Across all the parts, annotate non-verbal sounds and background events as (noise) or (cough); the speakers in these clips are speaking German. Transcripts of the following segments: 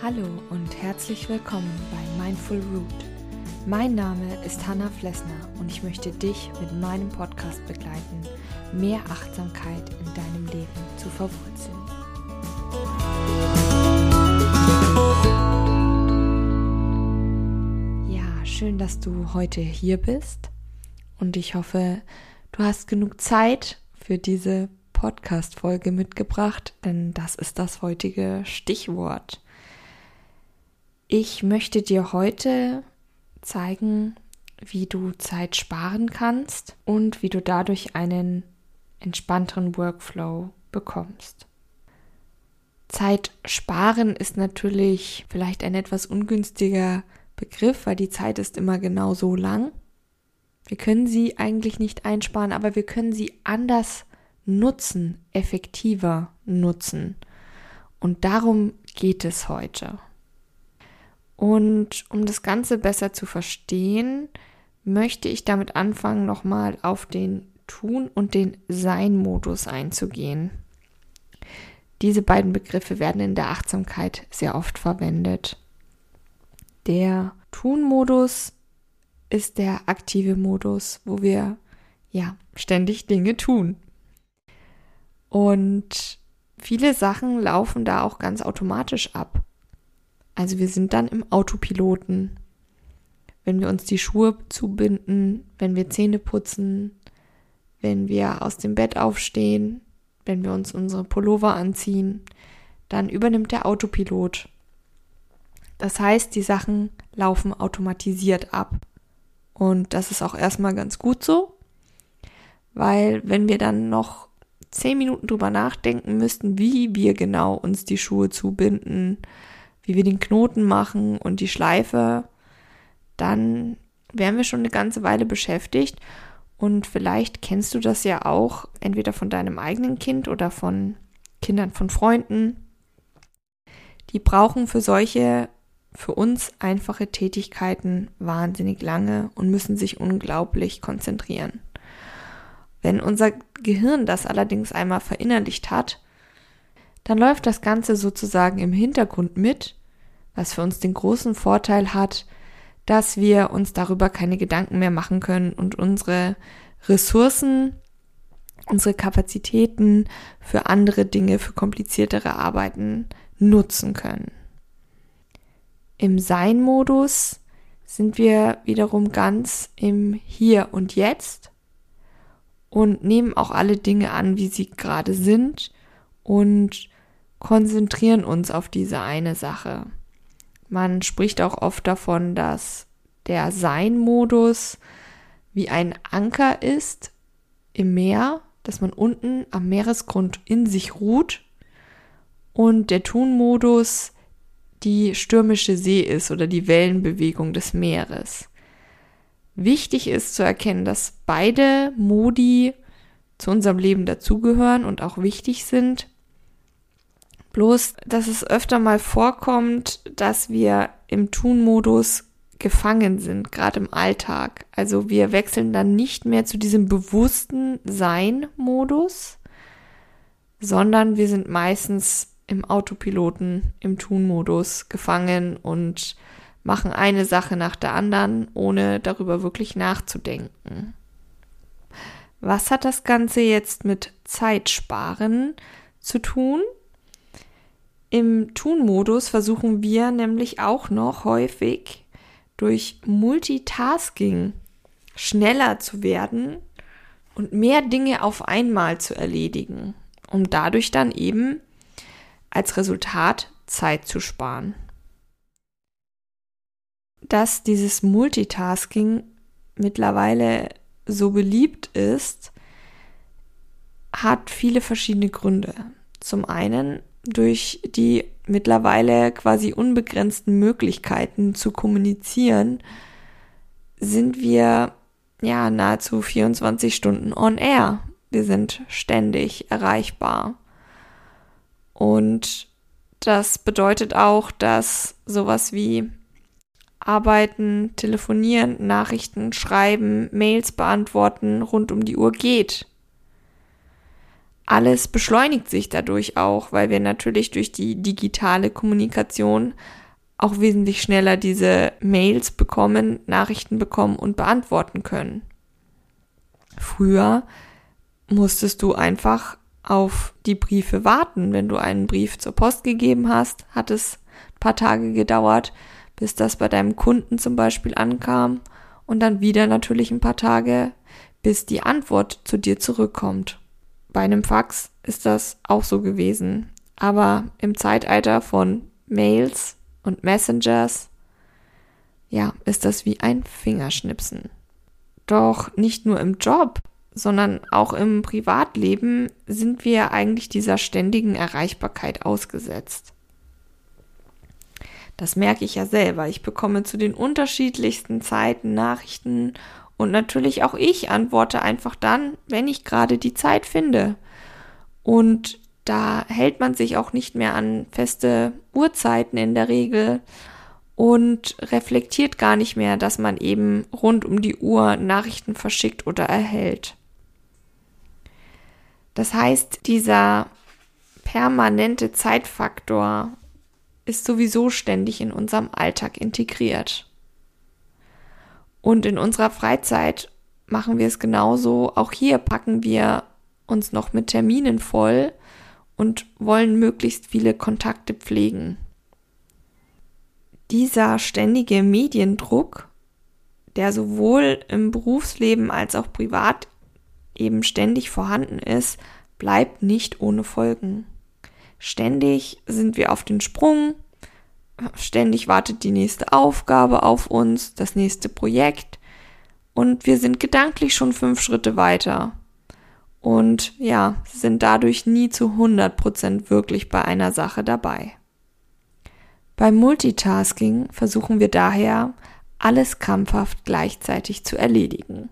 Hallo und herzlich willkommen bei Mindful Root. Mein Name ist Hanna Flessner und ich möchte dich mit meinem Podcast begleiten, mehr Achtsamkeit in deinem Leben zu verwurzeln. Ja, schön, dass du heute hier bist und ich hoffe, du hast genug Zeit für diese Podcast-Folge mitgebracht, denn das ist das heutige Stichwort. Ich möchte dir heute zeigen, wie du Zeit sparen kannst und wie du dadurch einen entspannteren Workflow bekommst. Zeit sparen ist natürlich vielleicht ein etwas ungünstiger Begriff, weil die Zeit ist immer genau so lang. Wir können sie eigentlich nicht einsparen, aber wir können sie anders nutzen, effektiver nutzen. Und darum geht es heute. Und um das Ganze besser zu verstehen, möchte ich damit anfangen, nochmal auf den Tun- und den Sein-Modus einzugehen. Diese beiden Begriffe werden in der Achtsamkeit sehr oft verwendet. Der Tun-Modus ist der aktive Modus, wo wir ja ständig Dinge tun. Und viele Sachen laufen da auch ganz automatisch ab. Also wir sind dann im Autopiloten. Wenn wir uns die Schuhe zubinden, wenn wir Zähne putzen, wenn wir aus dem Bett aufstehen, wenn wir uns unsere Pullover anziehen, dann übernimmt der Autopilot. Das heißt, die Sachen laufen automatisiert ab. Und das ist auch erstmal ganz gut so, weil wenn wir dann noch zehn Minuten drüber nachdenken müssten, wie wir genau uns die Schuhe zubinden, wie wir den Knoten machen und die Schleife, dann wären wir schon eine ganze Weile beschäftigt. Und vielleicht kennst du das ja auch, entweder von deinem eigenen Kind oder von Kindern von Freunden. Die brauchen für solche, für uns einfache Tätigkeiten wahnsinnig lange und müssen sich unglaublich konzentrieren. Wenn unser Gehirn das allerdings einmal verinnerlicht hat, dann läuft das Ganze sozusagen im Hintergrund mit, was für uns den großen Vorteil hat, dass wir uns darüber keine Gedanken mehr machen können und unsere Ressourcen, unsere Kapazitäten für andere Dinge, für kompliziertere Arbeiten nutzen können. Im Sein-Modus sind wir wiederum ganz im Hier und Jetzt und nehmen auch alle Dinge an, wie sie gerade sind und konzentrieren uns auf diese eine Sache. Man spricht auch oft davon, dass der Sein-Modus wie ein Anker ist im Meer, dass man unten am Meeresgrund in sich ruht und der Tun-Modus die stürmische See ist oder die Wellenbewegung des Meeres. Wichtig ist zu erkennen, dass beide Modi zu unserem Leben dazugehören und auch wichtig sind. Bloß, dass es öfter mal vorkommt, dass wir im Tun-Modus gefangen sind, gerade im Alltag. Also wir wechseln dann nicht mehr zu diesem bewussten Sein-Modus, sondern wir sind meistens im Autopiloten, im Tun-Modus gefangen und machen eine Sache nach der anderen, ohne darüber wirklich nachzudenken. Was hat das Ganze jetzt mit Zeitsparen zu tun? Im Tun-Modus versuchen wir nämlich auch noch häufig durch Multitasking schneller zu werden und mehr Dinge auf einmal zu erledigen, um dadurch dann eben als Resultat Zeit zu sparen dass dieses Multitasking mittlerweile so beliebt ist, hat viele verschiedene Gründe. Zum einen durch die mittlerweile quasi unbegrenzten Möglichkeiten zu kommunizieren, sind wir ja nahezu 24 Stunden on air. Wir sind ständig erreichbar. Und das bedeutet auch, dass sowas wie arbeiten, telefonieren, Nachrichten schreiben, Mails beantworten rund um die Uhr geht. Alles beschleunigt sich dadurch auch, weil wir natürlich durch die digitale Kommunikation auch wesentlich schneller diese Mails bekommen, Nachrichten bekommen und beantworten können. Früher musstest du einfach auf die Briefe warten. Wenn du einen Brief zur Post gegeben hast, hat es ein paar Tage gedauert, bis das bei deinem Kunden zum Beispiel ankam und dann wieder natürlich ein paar Tage, bis die Antwort zu dir zurückkommt. Bei einem Fax ist das auch so gewesen. Aber im Zeitalter von Mails und Messengers, ja, ist das wie ein Fingerschnipsen. Doch nicht nur im Job, sondern auch im Privatleben sind wir eigentlich dieser ständigen Erreichbarkeit ausgesetzt. Das merke ich ja selber. Ich bekomme zu den unterschiedlichsten Zeiten Nachrichten und natürlich auch ich antworte einfach dann, wenn ich gerade die Zeit finde. Und da hält man sich auch nicht mehr an feste Uhrzeiten in der Regel und reflektiert gar nicht mehr, dass man eben rund um die Uhr Nachrichten verschickt oder erhält. Das heißt, dieser permanente Zeitfaktor ist sowieso ständig in unserem Alltag integriert. Und in unserer Freizeit machen wir es genauso. Auch hier packen wir uns noch mit Terminen voll und wollen möglichst viele Kontakte pflegen. Dieser ständige Mediendruck, der sowohl im Berufsleben als auch privat eben ständig vorhanden ist, bleibt nicht ohne Folgen. Ständig sind wir auf den Sprung, ständig wartet die nächste Aufgabe auf uns, das nächste Projekt und wir sind gedanklich schon fünf Schritte weiter und ja, sind dadurch nie zu 100% wirklich bei einer Sache dabei. Beim Multitasking versuchen wir daher, alles krampfhaft gleichzeitig zu erledigen.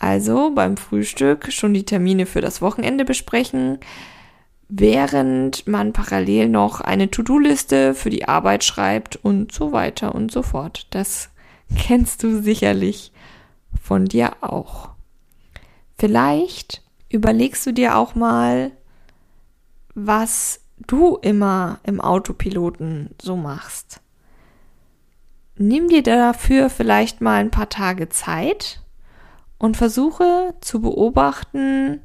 Also beim Frühstück schon die Termine für das Wochenende besprechen, während man parallel noch eine To-Do-Liste für die Arbeit schreibt und so weiter und so fort. Das (laughs) kennst du sicherlich von dir auch. Vielleicht überlegst du dir auch mal, was du immer im Autopiloten so machst. Nimm dir dafür vielleicht mal ein paar Tage Zeit und versuche zu beobachten,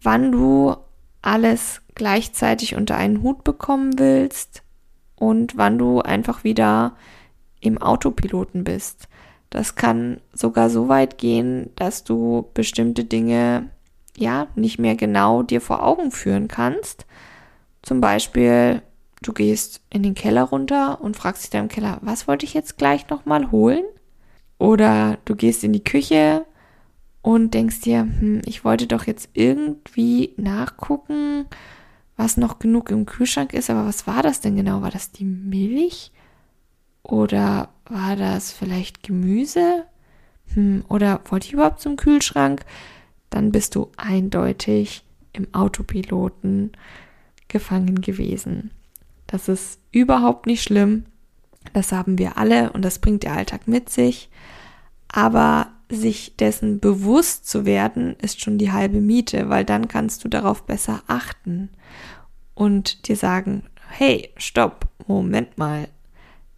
wann du alles gleichzeitig unter einen Hut bekommen willst und wann du einfach wieder im Autopiloten bist. Das kann sogar so weit gehen, dass du bestimmte Dinge ja nicht mehr genau dir vor Augen führen kannst. Zum Beispiel, du gehst in den Keller runter und fragst dich da im Keller, was wollte ich jetzt gleich nochmal holen? Oder du gehst in die Küche und denkst dir, hm, ich wollte doch jetzt irgendwie nachgucken, was noch genug im Kühlschrank ist, aber was war das denn genau? War das die Milch? Oder war das vielleicht Gemüse? Hm, oder wollte ich überhaupt zum Kühlschrank? Dann bist du eindeutig im Autopiloten gefangen gewesen. Das ist überhaupt nicht schlimm. Das haben wir alle und das bringt der Alltag mit sich. Aber sich dessen bewusst zu werden, ist schon die halbe Miete, weil dann kannst du darauf besser achten und dir sagen, hey, stopp, Moment mal,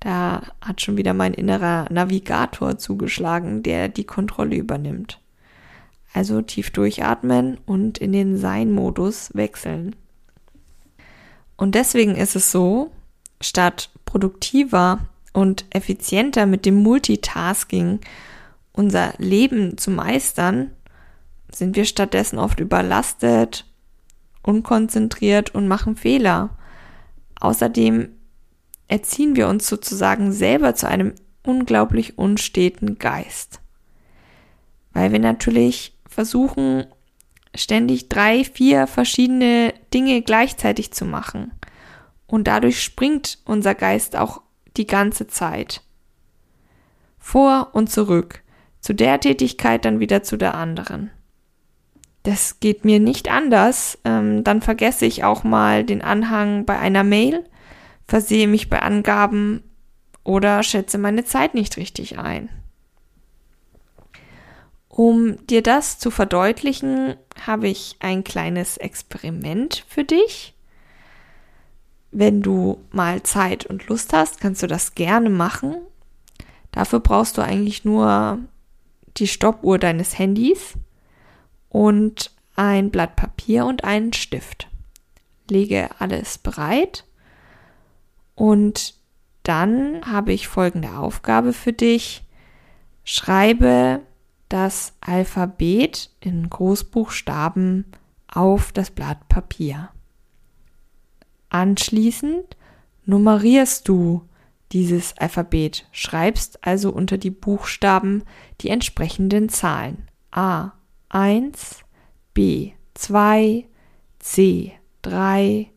da hat schon wieder mein innerer Navigator zugeschlagen, der die Kontrolle übernimmt. Also tief durchatmen und in den Sein-Modus wechseln. Und deswegen ist es so, statt produktiver und effizienter mit dem Multitasking unser Leben zu meistern, sind wir stattdessen oft überlastet, unkonzentriert und machen Fehler. Außerdem erziehen wir uns sozusagen selber zu einem unglaublich unsteten Geist. Weil wir natürlich versuchen, ständig drei, vier verschiedene Dinge gleichzeitig zu machen. Und dadurch springt unser Geist auch die ganze Zeit. Vor und zurück zu der Tätigkeit dann wieder zu der anderen. Das geht mir nicht anders. Ähm, dann vergesse ich auch mal den Anhang bei einer Mail, versehe mich bei Angaben oder schätze meine Zeit nicht richtig ein. Um dir das zu verdeutlichen, habe ich ein kleines Experiment für dich. Wenn du mal Zeit und Lust hast, kannst du das gerne machen. Dafür brauchst du eigentlich nur die Stoppuhr deines Handys und ein Blatt Papier und einen Stift. Lege alles bereit und dann habe ich folgende Aufgabe für dich. Schreibe das Alphabet in Großbuchstaben auf das Blatt Papier. Anschließend nummerierst du dieses Alphabet, schreibst also unter die Buchstaben die entsprechenden Zahlen. A 1, B 2, C 3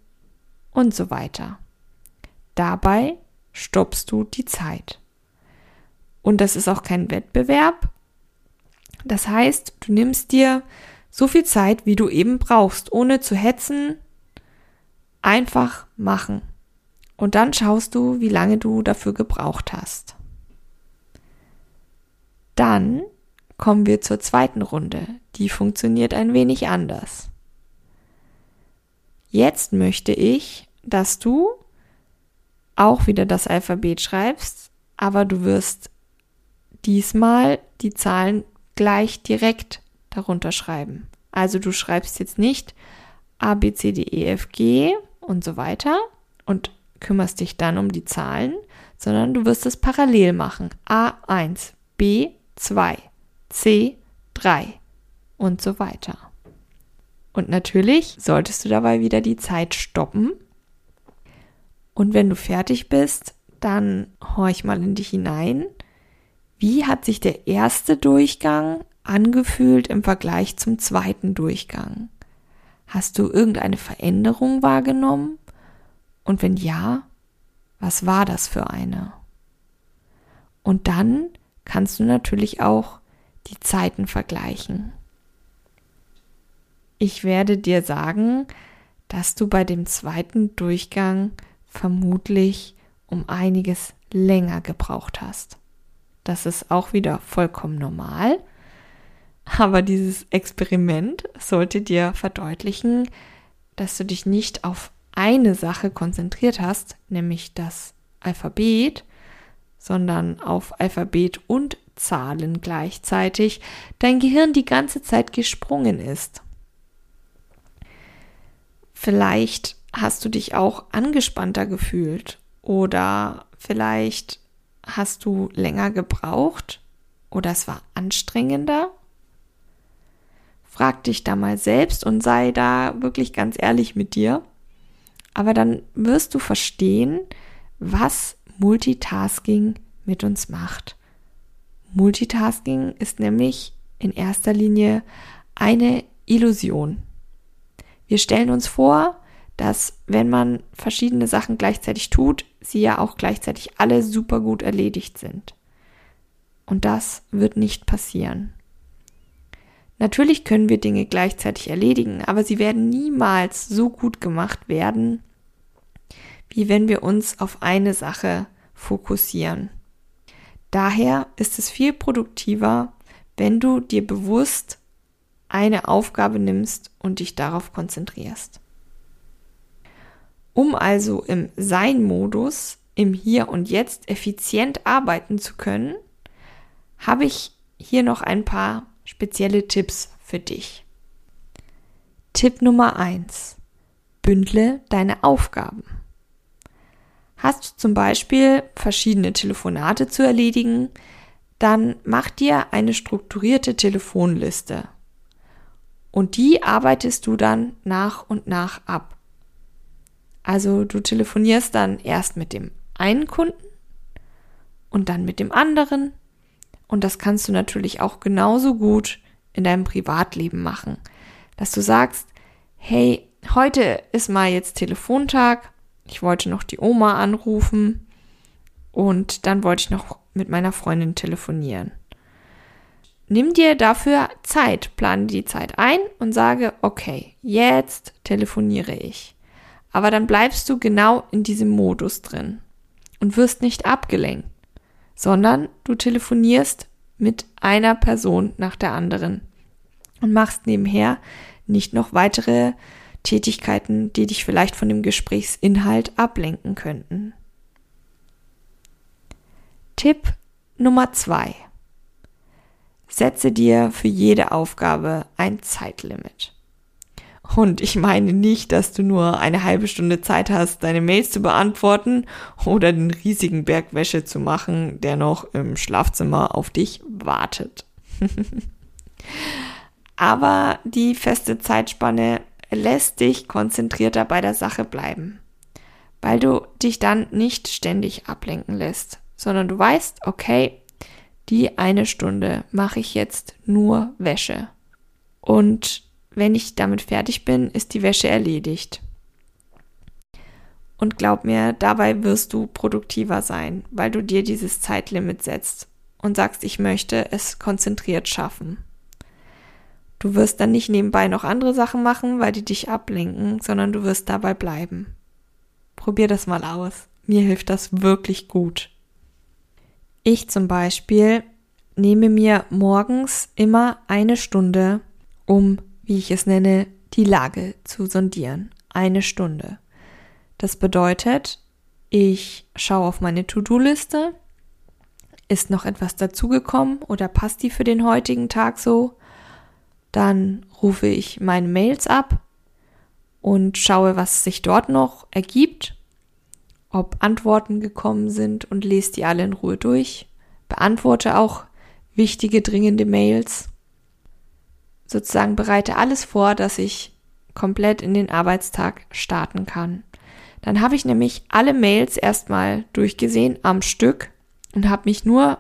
und so weiter. Dabei stoppst du die Zeit. Und das ist auch kein Wettbewerb. Das heißt, du nimmst dir so viel Zeit, wie du eben brauchst, ohne zu hetzen. Einfach machen. Und dann schaust du, wie lange du dafür gebraucht hast. Dann kommen wir zur zweiten Runde. Die funktioniert ein wenig anders. Jetzt möchte ich, dass du auch wieder das Alphabet schreibst, aber du wirst diesmal die Zahlen gleich direkt darunter schreiben. Also du schreibst jetzt nicht A, B, C, D, E, F, G und so weiter und kümmerst dich dann um die Zahlen, sondern du wirst es parallel machen. A1, B2, C3 und so weiter. Und natürlich solltest du dabei wieder die Zeit stoppen und wenn du fertig bist, dann horch mal in dich hinein. Wie hat sich der erste Durchgang angefühlt im Vergleich zum zweiten Durchgang? Hast du irgendeine Veränderung wahrgenommen? Und wenn ja, was war das für eine? Und dann kannst du natürlich auch die Zeiten vergleichen. Ich werde dir sagen, dass du bei dem zweiten Durchgang vermutlich um einiges länger gebraucht hast. Das ist auch wieder vollkommen normal. Aber dieses Experiment sollte dir verdeutlichen, dass du dich nicht auf eine Sache konzentriert hast, nämlich das Alphabet, sondern auf Alphabet und Zahlen gleichzeitig dein Gehirn die ganze Zeit gesprungen ist. Vielleicht hast du dich auch angespannter gefühlt oder vielleicht hast du länger gebraucht oder es war anstrengender? Frag dich da mal selbst und sei da wirklich ganz ehrlich mit dir. Aber dann wirst du verstehen, was Multitasking mit uns macht. Multitasking ist nämlich in erster Linie eine Illusion. Wir stellen uns vor, dass wenn man verschiedene Sachen gleichzeitig tut, sie ja auch gleichzeitig alle super gut erledigt sind. Und das wird nicht passieren. Natürlich können wir Dinge gleichzeitig erledigen, aber sie werden niemals so gut gemacht werden, wie wenn wir uns auf eine Sache fokussieren. Daher ist es viel produktiver, wenn du dir bewusst eine Aufgabe nimmst und dich darauf konzentrierst. Um also im Sein-Modus, im Hier und Jetzt effizient arbeiten zu können, habe ich hier noch ein paar spezielle Tipps für dich. Tipp Nummer eins: Bündle deine Aufgaben. Hast du zum Beispiel verschiedene Telefonate zu erledigen, dann mach dir eine strukturierte Telefonliste. Und die arbeitest du dann nach und nach ab. Also du telefonierst dann erst mit dem einen Kunden und dann mit dem anderen. Und das kannst du natürlich auch genauso gut in deinem Privatleben machen. Dass du sagst, hey, heute ist mal jetzt Telefontag. Ich wollte noch die Oma anrufen und dann wollte ich noch mit meiner Freundin telefonieren. Nimm dir dafür Zeit, plane die Zeit ein und sage, okay, jetzt telefoniere ich. Aber dann bleibst du genau in diesem Modus drin. und wirst nicht abgelenkt, sondern du telefonierst mit einer Person nach der anderen und machst nebenher nicht noch weitere Tätigkeiten, die dich vielleicht von dem Gesprächsinhalt ablenken könnten. Tipp Nummer zwei: Setze dir für jede Aufgabe ein Zeitlimit. Und ich meine nicht, dass du nur eine halbe Stunde Zeit hast, deine Mails zu beantworten oder den riesigen Berg Wäsche zu machen, der noch im Schlafzimmer auf dich wartet. (laughs) Aber die feste Zeitspanne lässt dich konzentrierter bei der Sache bleiben, weil du dich dann nicht ständig ablenken lässt, sondern du weißt, okay, die eine Stunde mache ich jetzt nur Wäsche. Und wenn ich damit fertig bin, ist die Wäsche erledigt. Und glaub mir, dabei wirst du produktiver sein, weil du dir dieses Zeitlimit setzt und sagst, ich möchte es konzentriert schaffen. Du wirst dann nicht nebenbei noch andere Sachen machen, weil die dich ablenken, sondern du wirst dabei bleiben. Probier das mal aus. Mir hilft das wirklich gut. Ich zum Beispiel nehme mir morgens immer eine Stunde, um, wie ich es nenne, die Lage zu sondieren. Eine Stunde. Das bedeutet, ich schaue auf meine To-Do-Liste. Ist noch etwas dazugekommen oder passt die für den heutigen Tag so? Dann rufe ich meine Mails ab und schaue, was sich dort noch ergibt, ob Antworten gekommen sind und lese die alle in Ruhe durch. Beantworte auch wichtige, dringende Mails. Sozusagen bereite alles vor, dass ich komplett in den Arbeitstag starten kann. Dann habe ich nämlich alle Mails erstmal durchgesehen am Stück und habe mich nur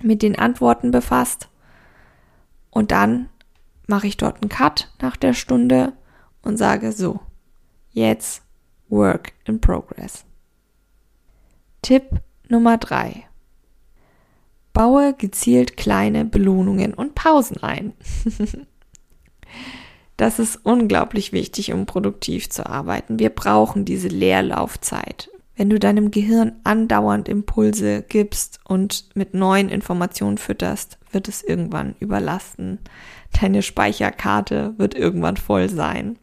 mit den Antworten befasst. Und dann mache ich dort einen Cut nach der Stunde und sage so, jetzt Work in Progress. Tipp Nummer drei: Baue gezielt kleine Belohnungen und Pausen ein. (laughs) das ist unglaublich wichtig, um produktiv zu arbeiten. Wir brauchen diese Leerlaufzeit. Wenn du deinem Gehirn andauernd Impulse gibst und mit neuen Informationen fütterst, wird es irgendwann überlasten. Deine Speicherkarte wird irgendwann voll sein.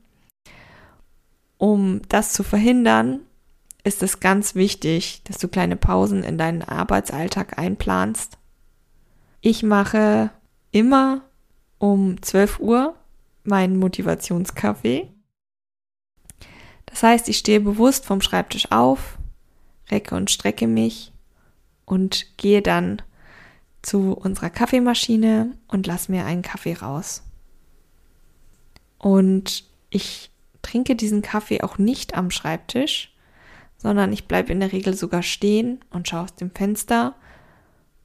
Um das zu verhindern, ist es ganz wichtig, dass du kleine Pausen in deinen Arbeitsalltag einplanst. Ich mache immer um 12 Uhr meinen Motivationskaffee. Das heißt, ich stehe bewusst vom Schreibtisch auf, recke und strecke mich und gehe dann zu unserer Kaffeemaschine und lass mir einen Kaffee raus. Und ich trinke diesen Kaffee auch nicht am Schreibtisch, sondern ich bleibe in der Regel sogar stehen und schaue aus dem Fenster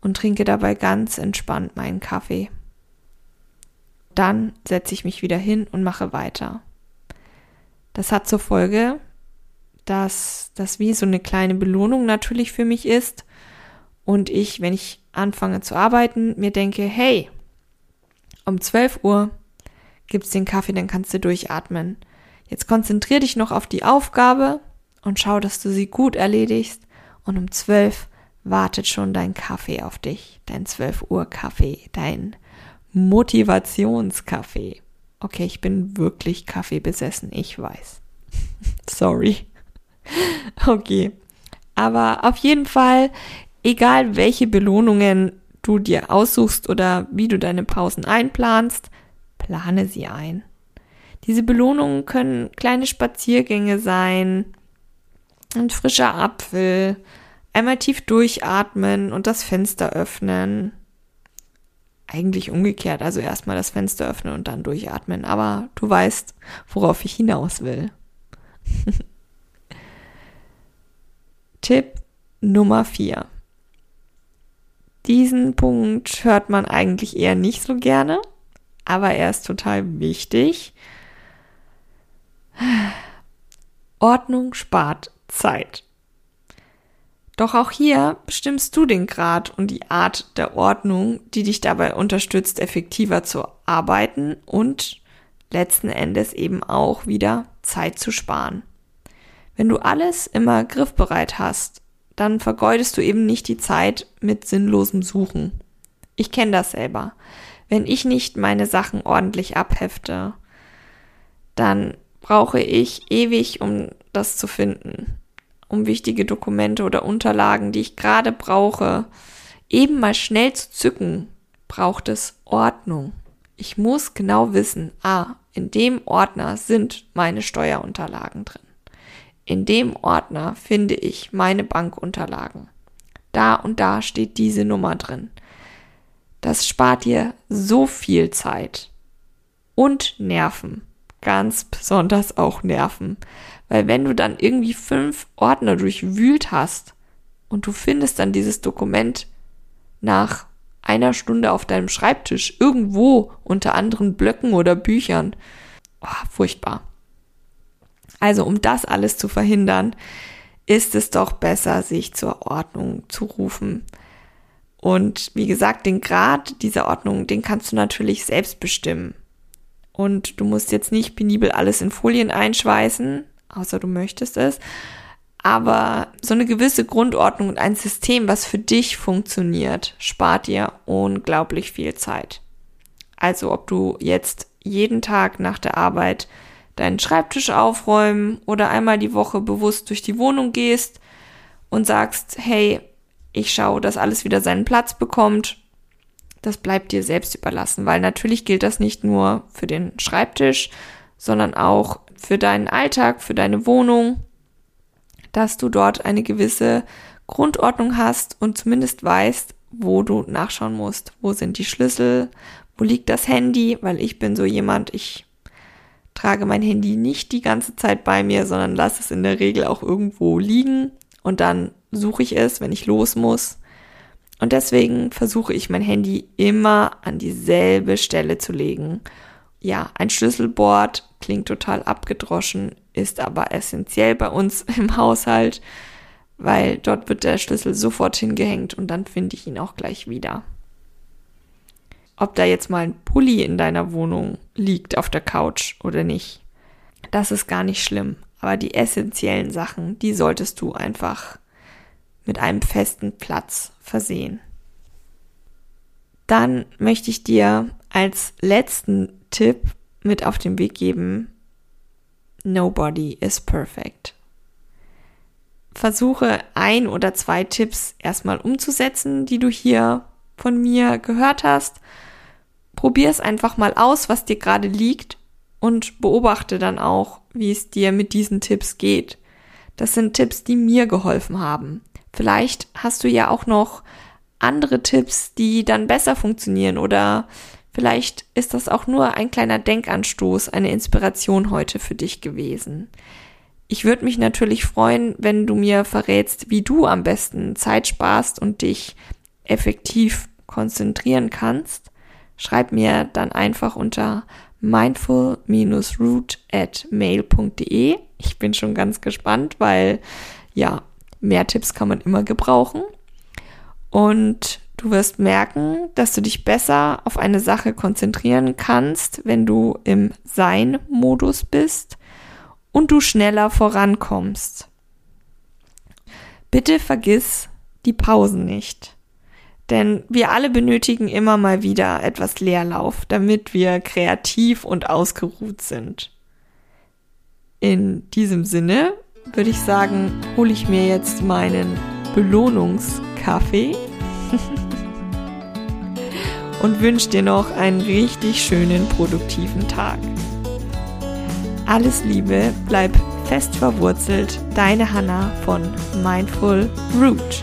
und trinke dabei ganz entspannt meinen Kaffee. Dann setze ich mich wieder hin und mache weiter. Das hat zur Folge, dass das wie so eine kleine Belohnung natürlich für mich ist und ich, wenn ich anfange zu arbeiten, mir denke, hey, um 12 Uhr gibt's den Kaffee, dann kannst du durchatmen. Jetzt konzentrier dich noch auf die Aufgabe und schau, dass du sie gut erledigst. Und um 12 wartet schon dein Kaffee auf dich, dein 12 Uhr Kaffee, dein Motivationskaffee. Okay, ich bin wirklich Kaffee besessen, ich weiß. (laughs) Sorry. (laughs) Okay. Aber auf jeden Fall Egal welche Belohnungen du dir aussuchst oder wie du deine Pausen einplanst, plane sie ein. Diese Belohnungen können kleine Spaziergänge sein, ein frischer Apfel, einmal tief durchatmen und das Fenster öffnen. Eigentlich umgekehrt, also erstmal das Fenster öffnen und dann durchatmen, aber du weißt, worauf ich hinaus will. (laughs) Tipp Nummer 4. Diesen Punkt hört man eigentlich eher nicht so gerne, aber er ist total wichtig. Ordnung spart Zeit. Doch auch hier bestimmst du den Grad und die Art der Ordnung, die dich dabei unterstützt, effektiver zu arbeiten und letzten Endes eben auch wieder Zeit zu sparen. Wenn du alles immer griffbereit hast, dann vergeudest du eben nicht die Zeit mit sinnlosem Suchen. Ich kenne das selber. Wenn ich nicht meine Sachen ordentlich abhefte, dann brauche ich ewig, um das zu finden. Um wichtige Dokumente oder Unterlagen, die ich gerade brauche, eben mal schnell zu zücken, braucht es Ordnung. Ich muss genau wissen, ah, in dem Ordner sind meine Steuerunterlagen drin. In dem Ordner finde ich meine Bankunterlagen. Da und da steht diese Nummer drin. Das spart dir so viel Zeit und Nerven. Ganz besonders auch Nerven. Weil wenn du dann irgendwie fünf Ordner durchwühlt hast und du findest dann dieses Dokument nach einer Stunde auf deinem Schreibtisch irgendwo unter anderen Blöcken oder Büchern, oh, furchtbar. Also um das alles zu verhindern, ist es doch besser, sich zur Ordnung zu rufen. Und wie gesagt, den Grad dieser Ordnung, den kannst du natürlich selbst bestimmen. Und du musst jetzt nicht penibel alles in Folien einschweißen, außer du möchtest es. Aber so eine gewisse Grundordnung und ein System, was für dich funktioniert, spart dir unglaublich viel Zeit. Also ob du jetzt jeden Tag nach der Arbeit deinen Schreibtisch aufräumen oder einmal die Woche bewusst durch die Wohnung gehst und sagst, hey, ich schaue, dass alles wieder seinen Platz bekommt. Das bleibt dir selbst überlassen, weil natürlich gilt das nicht nur für den Schreibtisch, sondern auch für deinen Alltag, für deine Wohnung, dass du dort eine gewisse Grundordnung hast und zumindest weißt, wo du nachschauen musst. Wo sind die Schlüssel? Wo liegt das Handy? Weil ich bin so jemand, ich trage mein Handy nicht die ganze Zeit bei mir, sondern lasse es in der Regel auch irgendwo liegen und dann suche ich es, wenn ich los muss. Und deswegen versuche ich mein Handy immer an dieselbe Stelle zu legen. Ja, ein Schlüsselbord klingt total abgedroschen, ist aber essentiell bei uns (laughs) im Haushalt, weil dort wird der Schlüssel sofort hingehängt und dann finde ich ihn auch gleich wieder. Ob da jetzt mal ein Pulli in deiner Wohnung liegt auf der Couch oder nicht, das ist gar nicht schlimm. Aber die essentiellen Sachen, die solltest du einfach mit einem festen Platz versehen. Dann möchte ich dir als letzten Tipp mit auf den Weg geben, Nobody is perfect. Versuche ein oder zwei Tipps erstmal umzusetzen, die du hier von mir gehört hast. Probier es einfach mal aus, was dir gerade liegt und beobachte dann auch, wie es dir mit diesen Tipps geht. Das sind Tipps, die mir geholfen haben. Vielleicht hast du ja auch noch andere Tipps, die dann besser funktionieren oder vielleicht ist das auch nur ein kleiner Denkanstoß, eine Inspiration heute für dich gewesen. Ich würde mich natürlich freuen, wenn du mir verrätst, wie du am besten Zeit sparst und dich effektiv konzentrieren kannst. Schreib mir dann einfach unter mindful-root at mail.de. Ich bin schon ganz gespannt, weil ja, Mehr Tipps kann man immer gebrauchen. Und du wirst merken, dass du dich besser auf eine Sache konzentrieren kannst, wenn du im Sein-Modus bist und du schneller vorankommst. Bitte vergiss die Pausen nicht. Denn wir alle benötigen immer mal wieder etwas Leerlauf, damit wir kreativ und ausgeruht sind. In diesem Sinne würde ich sagen, hole ich mir jetzt meinen Belohnungskaffee (laughs) und wünsche dir noch einen richtig schönen, produktiven Tag. Alles Liebe, bleib fest verwurzelt, deine Hanna von Mindful Root.